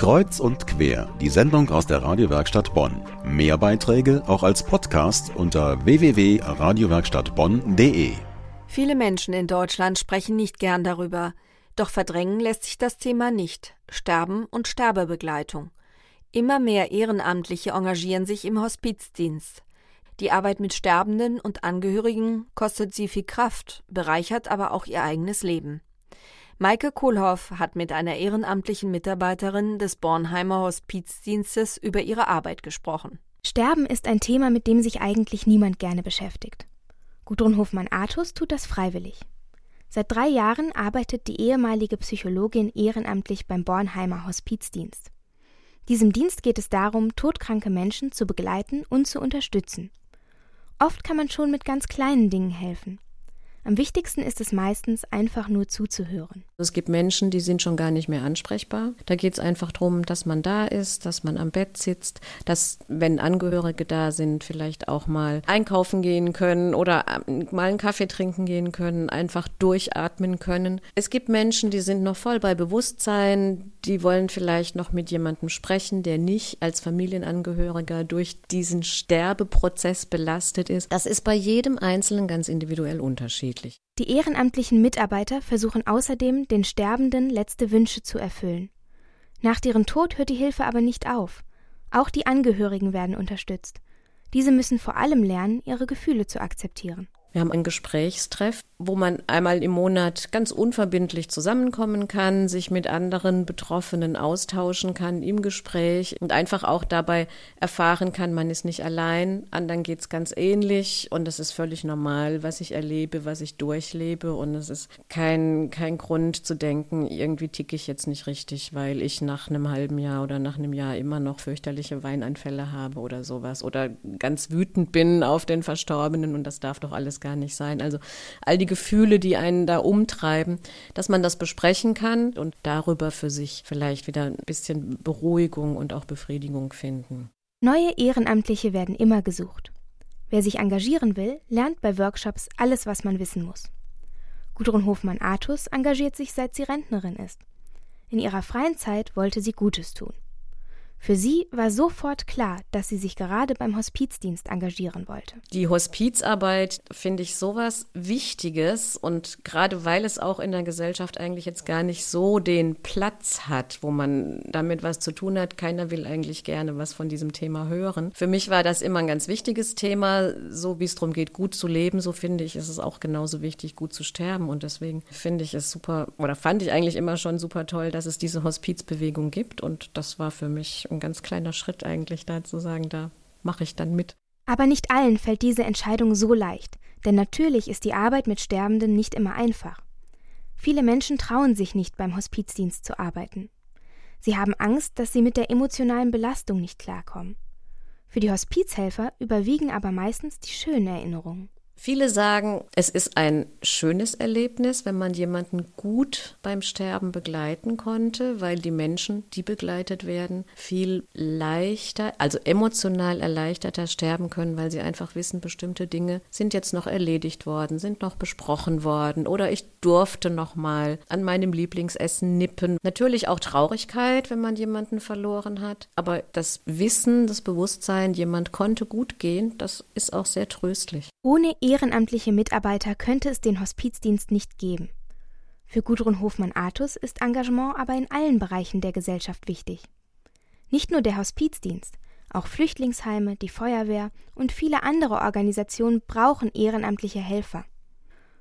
Kreuz und quer, die Sendung aus der Radiowerkstatt Bonn. Mehr Beiträge auch als Podcast unter www.radiowerkstattbonn.de. Viele Menschen in Deutschland sprechen nicht gern darüber. Doch verdrängen lässt sich das Thema nicht. Sterben und Sterbebegleitung. Immer mehr Ehrenamtliche engagieren sich im Hospizdienst. Die Arbeit mit Sterbenden und Angehörigen kostet sie viel Kraft, bereichert aber auch ihr eigenes Leben. Maike Kohlhoff hat mit einer ehrenamtlichen Mitarbeiterin des Bornheimer Hospizdienstes über ihre Arbeit gesprochen. Sterben ist ein Thema, mit dem sich eigentlich niemand gerne beschäftigt. Gudrun Hofmann-Artus tut das freiwillig. Seit drei Jahren arbeitet die ehemalige Psychologin ehrenamtlich beim Bornheimer Hospizdienst. Diesem Dienst geht es darum, todkranke Menschen zu begleiten und zu unterstützen. Oft kann man schon mit ganz kleinen Dingen helfen. Am wichtigsten ist es meistens, einfach nur zuzuhören. Es gibt Menschen, die sind schon gar nicht mehr ansprechbar. Da geht es einfach darum, dass man da ist, dass man am Bett sitzt, dass, wenn Angehörige da sind, vielleicht auch mal einkaufen gehen können oder ähm, mal einen Kaffee trinken gehen können, einfach durchatmen können. Es gibt Menschen, die sind noch voll bei Bewusstsein, die wollen vielleicht noch mit jemandem sprechen, der nicht als Familienangehöriger durch diesen Sterbeprozess belastet ist. Das ist bei jedem Einzelnen ganz individuell unterschiedlich. Die ehrenamtlichen Mitarbeiter versuchen außerdem, den Sterbenden letzte Wünsche zu erfüllen. Nach deren Tod hört die Hilfe aber nicht auf. Auch die Angehörigen werden unterstützt. Diese müssen vor allem lernen, ihre Gefühle zu akzeptieren. Wir haben einen Gesprächstreff, wo man einmal im Monat ganz unverbindlich zusammenkommen kann, sich mit anderen Betroffenen austauschen kann im Gespräch und einfach auch dabei erfahren kann, man ist nicht allein, anderen geht's ganz ähnlich und es ist völlig normal, was ich erlebe, was ich durchlebe und es ist kein, kein Grund zu denken, irgendwie ticke ich jetzt nicht richtig, weil ich nach einem halben Jahr oder nach einem Jahr immer noch fürchterliche Weinanfälle habe oder sowas oder ganz wütend bin auf den Verstorbenen und das darf doch alles gar nicht sein. Also all die Gefühle, die einen da umtreiben, dass man das besprechen kann und darüber für sich vielleicht wieder ein bisschen Beruhigung und auch Befriedigung finden. Neue Ehrenamtliche werden immer gesucht. Wer sich engagieren will, lernt bei Workshops alles, was man wissen muss. Gudrun Hofmann-Artus engagiert sich seit sie Rentnerin ist. In ihrer freien Zeit wollte sie Gutes tun. Für sie war sofort klar, dass sie sich gerade beim Hospizdienst engagieren wollte. Die Hospizarbeit finde ich sowas Wichtiges und gerade weil es auch in der Gesellschaft eigentlich jetzt gar nicht so den Platz hat, wo man damit was zu tun hat. Keiner will eigentlich gerne was von diesem Thema hören. Für mich war das immer ein ganz wichtiges Thema. So wie es darum geht, gut zu leben, so finde ich, ist es auch genauso wichtig, gut zu sterben. Und deswegen finde ich es super oder fand ich eigentlich immer schon super toll, dass es diese Hospizbewegung gibt. Und das war für mich ein ganz kleiner Schritt eigentlich da zu sagen, da mache ich dann mit. Aber nicht allen fällt diese Entscheidung so leicht, denn natürlich ist die Arbeit mit Sterbenden nicht immer einfach. Viele Menschen trauen sich nicht beim Hospizdienst zu arbeiten. Sie haben Angst, dass sie mit der emotionalen Belastung nicht klarkommen. Für die Hospizhelfer überwiegen aber meistens die schönen Erinnerungen. Viele sagen, es ist ein schönes Erlebnis, wenn man jemanden gut beim Sterben begleiten konnte, weil die Menschen, die begleitet werden, viel leichter, also emotional erleichterter sterben können, weil sie einfach wissen, bestimmte Dinge sind jetzt noch erledigt worden, sind noch besprochen worden oder ich durfte noch mal an meinem Lieblingsessen nippen. Natürlich auch Traurigkeit, wenn man jemanden verloren hat, aber das Wissen, das Bewusstsein, jemand konnte gut gehen, das ist auch sehr tröstlich. Ohne ehrenamtliche Mitarbeiter könnte es den Hospizdienst nicht geben. Für Gudrun Hofmann-Artus ist Engagement aber in allen Bereichen der Gesellschaft wichtig. Nicht nur der Hospizdienst, auch Flüchtlingsheime, die Feuerwehr und viele andere Organisationen brauchen ehrenamtliche Helfer.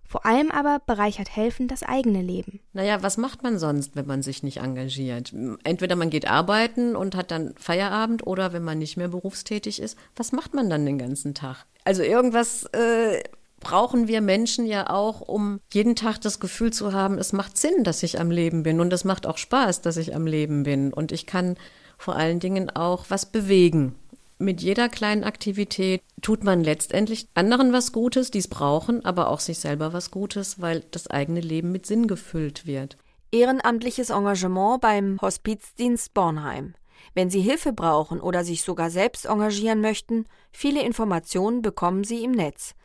Vor allem aber bereichert Helfen das eigene Leben. Naja, was macht man sonst, wenn man sich nicht engagiert? Entweder man geht arbeiten und hat dann Feierabend oder wenn man nicht mehr berufstätig ist, was macht man dann den ganzen Tag? Also irgendwas äh, brauchen wir Menschen ja auch, um jeden Tag das Gefühl zu haben, es macht Sinn, dass ich am Leben bin und es macht auch Spaß, dass ich am Leben bin und ich kann vor allen Dingen auch was bewegen mit jeder kleinen Aktivität tut man letztendlich anderen was Gutes, die es brauchen, aber auch sich selber was Gutes, weil das eigene Leben mit Sinn gefüllt wird. Ehrenamtliches Engagement beim Hospizdienst Bornheim. Wenn Sie Hilfe brauchen oder sich sogar selbst engagieren möchten, viele Informationen bekommen Sie im Netz